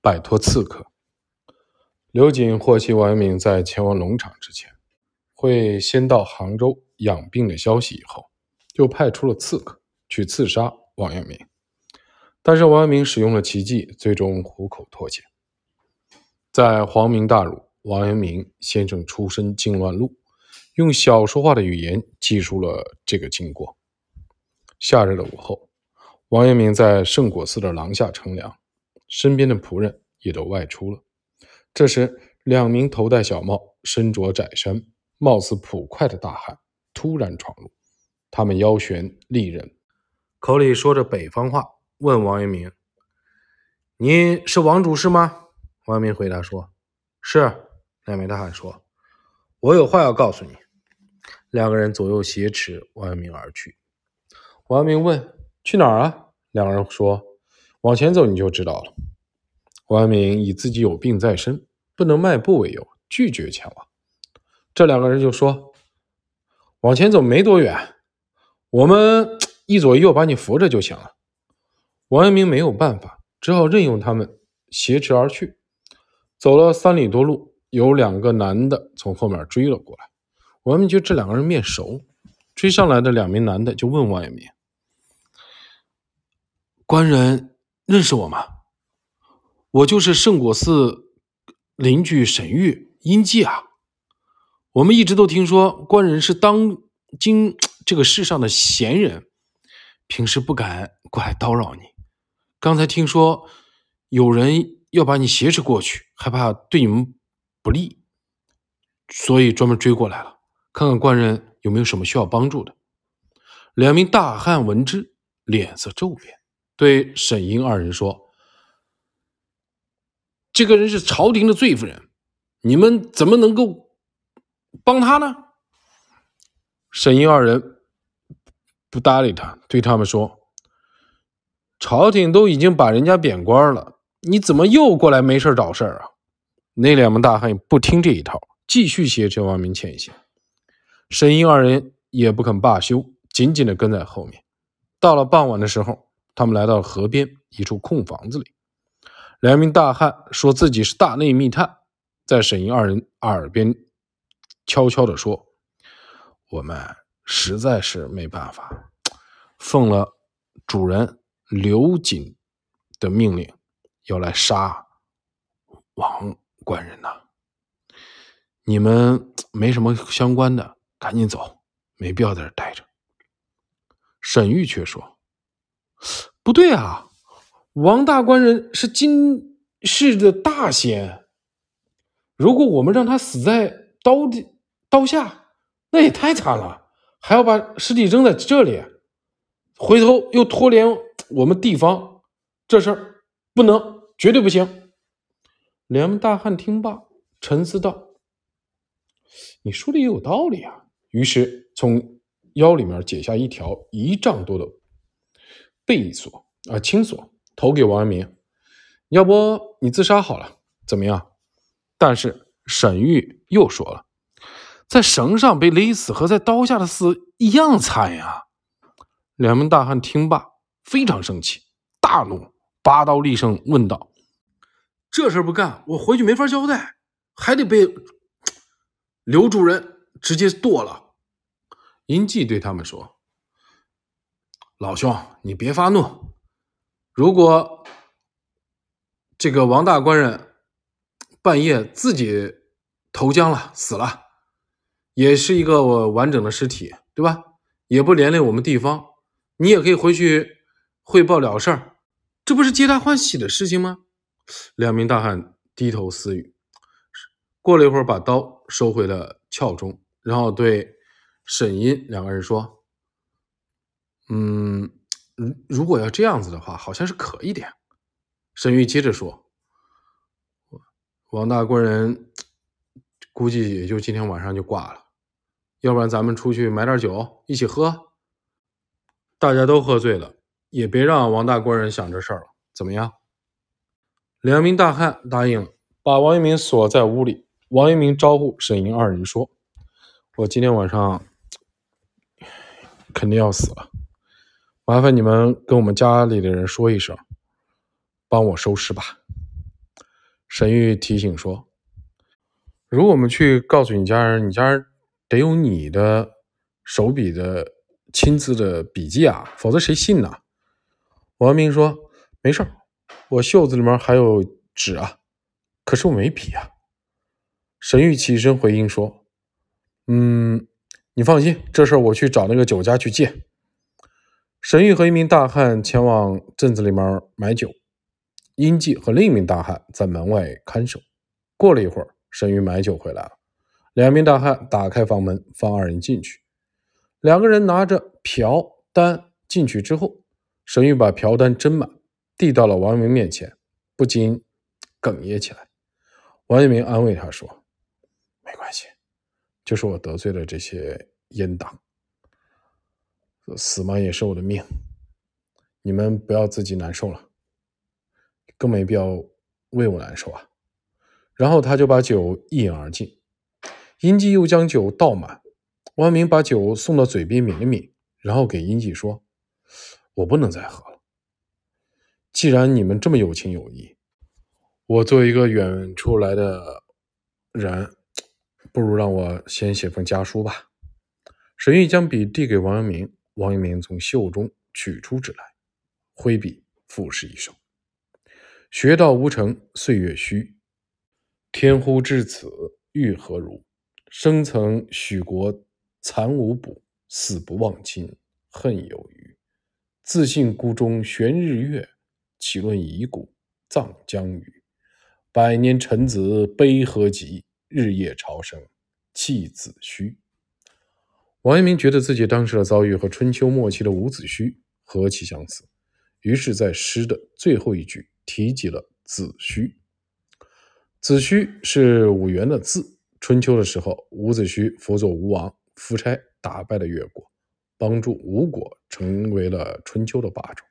摆脱刺客。刘瑾获悉王阳明在前往龙场之前会先到杭州养病的消息以后，就派出了刺客去刺杀王阳明。但是王阳明使用了奇计，最终虎口脱险。在皇明大辱，王阳明先生出身靖乱路，用小说化的语言记述了这个经过。夏日的午后，王阳明在圣果寺的廊下乘凉，身边的仆人也都外出了。这时，两名头戴小帽、身着窄衫、貌似捕快的大汉突然闯入，他们腰悬利刃，口里说着北方话。问王阳明：“你是王主事吗？”王阳明回答说：“是。”两名大汉说：“我有话要告诉你。”两个人左右挟持王阳明而去。王阳明问：“去哪儿啊？”两个人说：“往前走，你就知道了。”王阳明以自己有病在身，不能迈步为由，拒绝前往。这两个人就说：“往前走没多远，我们一左一右把你扶着就行了。”王阳明没有办法，只好任由他们挟持而去。走了三里多路，有两个男的从后面追了过来。王阳明觉得这两个人面熟，追上来的两名男的就问王阳明：“官人认识我吗？我就是圣果寺邻居沈玉殷记啊。我们一直都听说官人是当今这个世上的贤人，平时不敢过来叨扰你。”刚才听说有人要把你挟持过去，害怕对你们不利，所以专门追过来了，看看官人有没有什么需要帮助的。两名大汉闻之，脸色骤变，对沈英二人说：“这个人是朝廷的罪夫人，你们怎么能够帮他呢？”沈英二人不搭理他，对他们说。朝廷都已经把人家贬官了，你怎么又过来没事找事啊？那两名大汉不听这一套，继续挟持王明前行。沈英二人也不肯罢休，紧紧的跟在后面。到了傍晚的时候，他们来到河边一处空房子里。两名大汉说自己是大内密探，在沈莹二人耳边悄悄地说：“我们实在是没办法，奉了主人。”刘瑾的命令要来杀王官人呐！你们没什么相关的，赶紧走，没必要在这待着。沈玉却说：“不对啊，王大官人是今世的大仙，如果我们让他死在刀的刀下，那也太惨了，还要把尸体扔在这里，回头又拖连。”我们地方这事儿不能，绝对不行。两名大汉听罢，沉思道：“你说的也有道理啊。”于是从腰里面解下一条一丈多的背锁啊青锁，投给王阳明：“要不你自杀好了，怎么样？”但是沈玉又说了：“在绳上被勒死和在刀下的死一样惨呀。”两名大汉听罢。非常生气，大怒，拔刀厉声问道：“这事不干，我回去没法交代，还得被刘主人直接剁了。”殷季对他们说：“老兄，你别发怒。如果这个王大官人半夜自己投江了，死了，也是一个我完整的尸体，对吧？也不连累我们地方，你也可以回去。”汇报了事儿，这不是皆大欢喜的事情吗？两名大汉低头私语，过了一会儿，把刀收回了鞘中，然后对沈音两个人说：“嗯，如果要这样子的话，好像是可以的。”沈玉接着说：“王大官人估计也就今天晚上就挂了，要不然咱们出去买点酒一起喝，大家都喝醉了。”也别让王大官人想这事儿了，怎么样？两名大汉答应了，把王一鸣锁在屋里。王一鸣招呼沈莹二人说：“我今天晚上肯定要死了，麻烦你们跟我们家里的人说一声，帮我收尸吧。”沈玉提醒说：“如果我们去告诉你家人，你家人得有你的手笔的亲自的笔记啊，否则谁信呢？”王明说：“没事我袖子里面还有纸啊，可是我没笔啊。”沈玉起身回应说：“嗯，你放心，这事我去找那个酒家去借。”沈玉和一名大汉前往镇子里面买酒。殷季和另一名大汉在门外看守。过了一会儿，沈玉买酒回来了。两名大汉打开房门，放二人进去。两个人拿着瓢单进去之后，沈玉把瓢单斟满，递到了王阳明面前，不禁哽咽起来。王阳明安慰他说：“没关系，就是我得罪了这些阉党，死嘛也是我的命，你们不要自己难受了。”更没必要为我难受啊！然后他就把酒一饮而尽。殷季又将酒倒满，王阳明把酒送到嘴边抿了抿，然后给殷季说：“我不能再喝了。既然你们这么有情有义，我作为一个远处来的人，不如让我先写封家书吧。”沈玉将笔递给王阳明，王阳明从袖中取出纸来，挥笔赋诗一首。学道无成，岁月虚。天乎至此，欲何如？生曾许国残无补，死不忘亲，恨有余。自信孤中悬日月，岂论遗骨葬江鱼？百年臣子悲何极？日夜朝生弃子虚。王阳明觉得自己当时的遭遇和春秋末期的伍子胥何其相似，于是，在诗的最后一句。提及了子胥，子胥是伍元的字。春秋的时候，伍子胥辅佐吴王夫差，打败了越国，帮助吴国成为了春秋的霸主。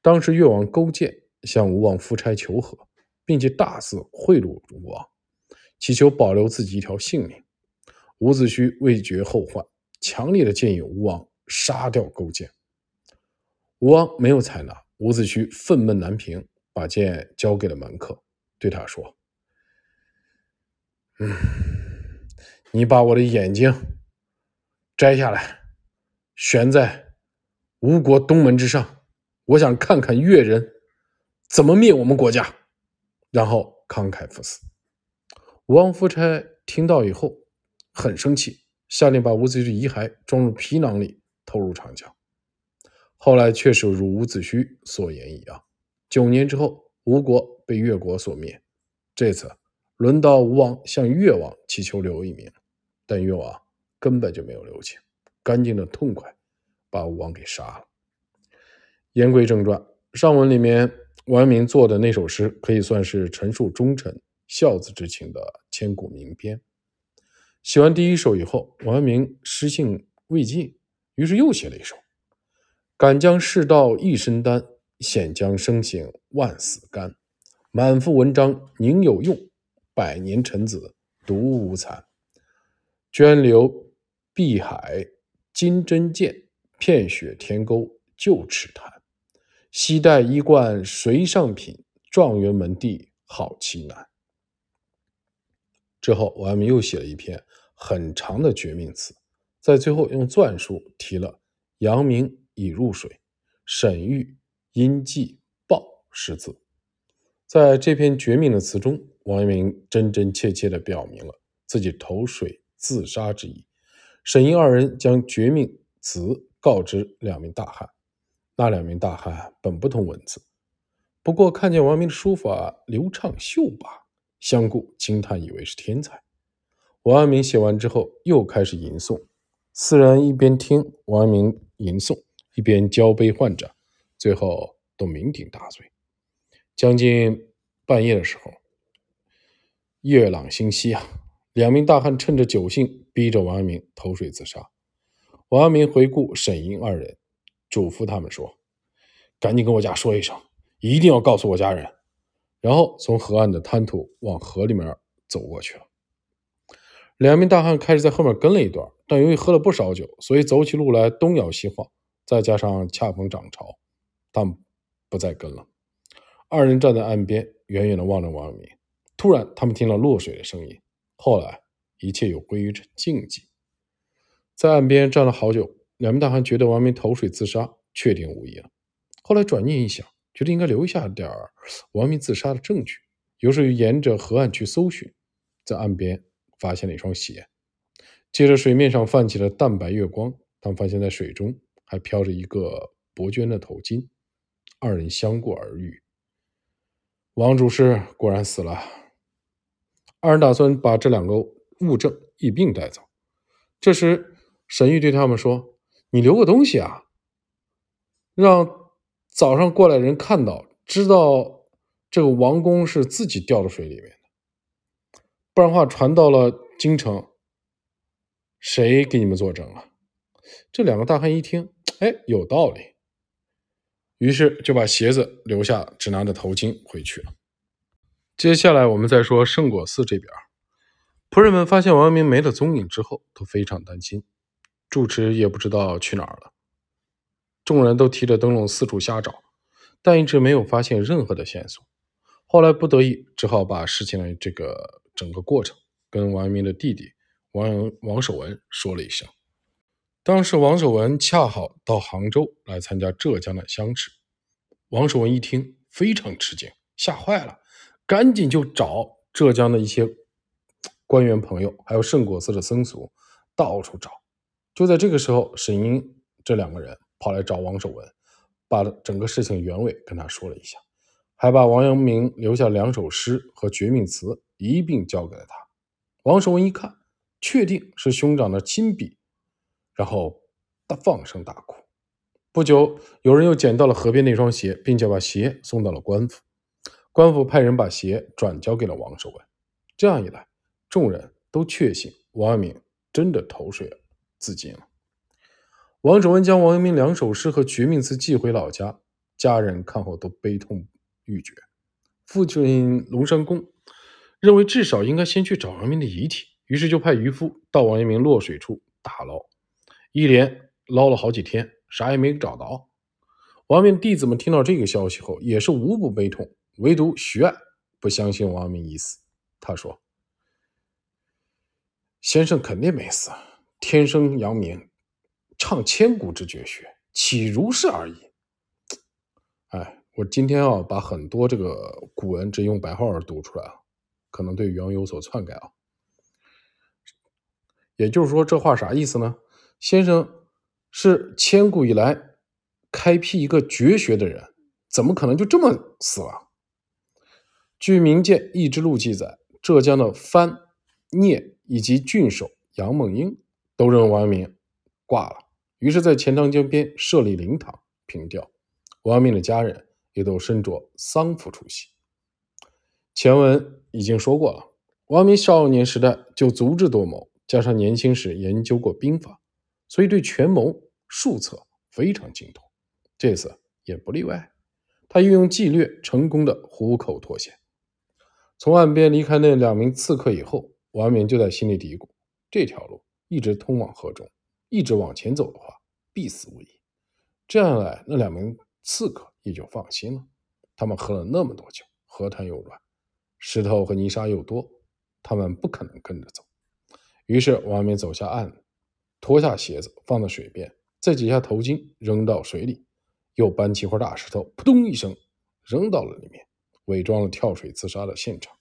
当时越王勾践向吴王夫差求和，并且大肆贿赂吴王，祈求保留自己一条性命。伍子胥为绝后患，强烈的建议吴王杀掉勾践。吴王没有采纳，伍子胥愤懑难平。把剑交给了门客，对他说：“嗯，你把我的眼睛摘下来，悬在吴国东门之上，我想看看越人怎么灭我们国家。”然后慷慨赴死。吴王夫差听到以后很生气，下令把伍子胥的遗骸装入皮囊里，投入长江。后来确实如伍子胥所言一样。九年之后，吴国被越国所灭。这次轮到吴王向越王祈求留一命，但越王根本就没有留情，干净的痛快把吴王给杀了。言归正传，上文里面王阳明做的那首诗可以算是陈述忠臣孝子之情的千古名篇。写完第一首以后，王阳明诗兴未尽，于是又写了一首：“敢将世道一身担。”险将生醒万死干，满腹文章宁有用？百年臣子独无惭。涓流碧海金针剑，片雪天沟旧齿谈。西带衣冠谁上品？状元门第好奇难。之后，王阳明又写了一篇很长的绝命词，在最后用篆书提了“阳明已入水，沈玉”。因记报识字，在这篇绝命的词中，王阳明真真切切地表明了自己投水自杀之意。沈殷二人将绝命词告知两名大汉，那两名大汉本不通文字，不过看见王阳明的书法流畅秀拔，相顾惊叹，以为是天才。王阳明写完之后，又开始吟诵，四人一边听王阳明吟诵，一边交杯换盏。最后都酩酊大醉，将近半夜的时候，月朗星稀啊，两名大汉趁着酒兴，逼着王阳明投水自杀。王阳明回顾沈莹二人，嘱咐他们说：“赶紧跟我家说一声，一定要告诉我家人。”然后从河岸的滩涂往河里面走过去了。两名大汉开始在后面跟了一段，但由于喝了不少酒，所以走起路来东摇西晃，再加上恰逢涨潮。但不再跟了。二人站在岸边，远远的望着王明，突然，他们听到落水的声音。后来，一切又归于静寂。在岸边站了好久，两名大汉觉得王明投水自杀，确定无疑了。后来转念一想，觉得应该留下点儿王明自杀的证据，于是沿着河岸去搜寻，在岸边发现了一双鞋。借着水面上泛起了淡白月光，他们发现在水中还飘着一个薄绢的头巾。二人相顾而语。王主事果然死了。二人打算把这两个物证一并带走。这时，沈玉对他们说：“你留个东西啊，让早上过来人看到，知道这个王公是自己掉到水里面的，不然话传到了京城，谁给你们作证啊？”这两个大汉一听，哎，有道理，于是就把鞋子留下，只拿着头巾回去了。接下来我们再说圣果寺这边，仆人们发现王阳明没了踪影之后，都非常担心。住持也不知道去哪儿了。众人都提着灯笼四处瞎找，但一直没有发现任何的线索。后来不得已，只好把事情的这个整个过程跟王阳明的弟弟王王守文说了一声。当时王守文恰好到杭州来参加浙江的乡试，王守文一听非常吃惊，吓坏了。赶紧就找浙江的一些官员朋友，还有圣果寺的僧俗，到处找。就在这个时候，沈英这两个人跑来找王守文，把整个事情原委跟他说了一下，还把王阳明留下两首诗和绝命词一并交给了他。王守文一看，确定是兄长的亲笔，然后大放声大哭。不久，有人又捡到了河边那双鞋，并且把鞋送到了官府。官府派人把鞋转交给了王守文，这样一来，众人都确信王阳明真的投水自尽了。王守文将王阳明两首诗和绝命词寄回老家，家人看后都悲痛欲绝。父亲龙山公认为至少应该先去找王阳明的遗体，于是就派渔夫到王阳明落水处打捞，一连捞了好几天，啥也没找到。王阳明弟子们听到这个消息后，也是无不悲痛。唯独徐爱不相信王阳明已死。他说：“先生肯定没死，天生阳明，唱千古之绝学，岂如是而已？”哎，我今天啊，把很多这个古文只用白话文读出来了，可能对原文有所篡改啊。也就是说，这话啥意思呢？先生是千古以来开辟一个绝学的人，怎么可能就这么死了？据《明鉴异志录》记载，浙江的藩聂以及郡守杨梦英都认为王阳明挂了，于是，在钱塘江边设立灵堂凭吊。王明的家人也都身着丧服出席。前文已经说过了，王明少年时代就足智多谋，加上年轻时研究过兵法，所以对权谋术策非常精通。这次也不例外，他运用计略，成功的虎口脱险。从岸边离开那两名刺客以后，王明就在心里嘀咕：这条路一直通往河中，一直往前走的话，必死无疑。这样来，那两名刺客也就放心了。他们喝了那么多酒，河滩又软，石头和泥沙又多，他们不可能跟着走。于是，王明走下岸，脱下鞋子放在水边，再解下头巾扔到水里，又搬起块大石头，扑通一声扔到了里面。伪装了跳水自杀的现场，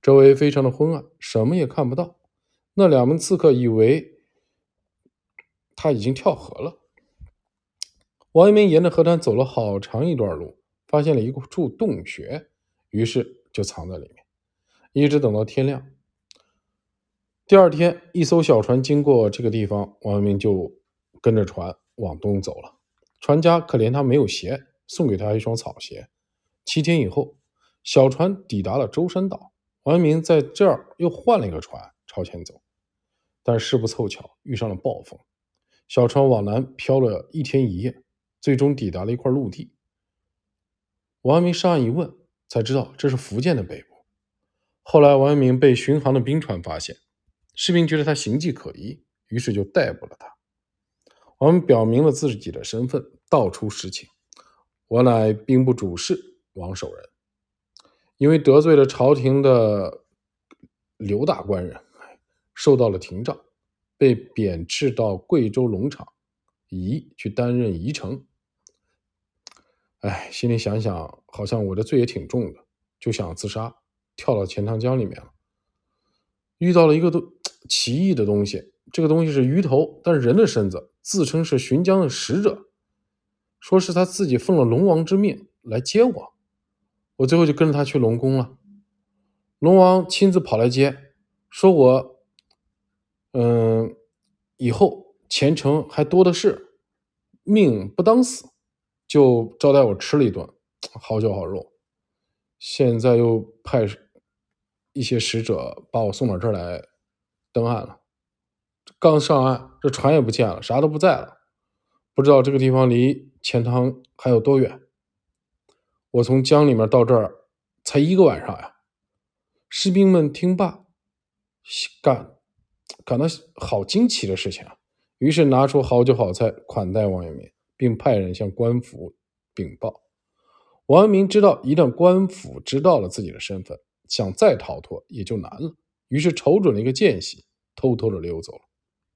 周围非常的昏暗，什么也看不到。那两名刺客以为他已经跳河了。王阳明沿着河滩走了好长一段路，发现了一处洞穴，于是就藏在里面，一直等到天亮。第二天，一艘小船经过这个地方，王阳明就跟着船往东走了。船家可怜他没有鞋，送给他一双草鞋。七天以后，小船抵达了舟山岛。王阳明在这儿又换了一个船朝前走，但事不凑巧遇上了暴风，小船往南漂了一天一夜，最终抵达了一块陆地。王阳明上岸一问，才知道这是福建的北部。后来，王阳明被巡航的兵船发现，士兵觉得他形迹可疑，于是就逮捕了他。王阳明表明了自己的身份，道出实情：“我乃兵部主事。”王守仁因为得罪了朝廷的刘大官人，受到了廷杖，被贬斥到贵州龙场仪去担任宜城。哎，心里想想，好像我的罪也挺重的，就想自杀，跳到钱塘江里面了。遇到了一个东奇异的东西，这个东西是鱼头，但是人的身子，自称是寻江的使者，说是他自己奉了龙王之命来接我。我最后就跟着他去龙宫了。龙王亲自跑来接，说我，嗯，以后前程还多的是，命不当死。就招待我吃了一顿好酒好肉，现在又派一些使者把我送到这儿来登岸了。刚上岸，这船也不见了，啥都不在了，不知道这个地方离钱塘还有多远。我从江里面到这儿才一个晚上呀。士兵们听罢，感感到好惊奇的事情啊，于是拿出好酒好菜款待王阳明。并派人向官府禀报。王阳明知道，一旦官府知道了自己的身份，想再逃脱也就难了。于是瞅准了一个间隙，偷偷的溜走了。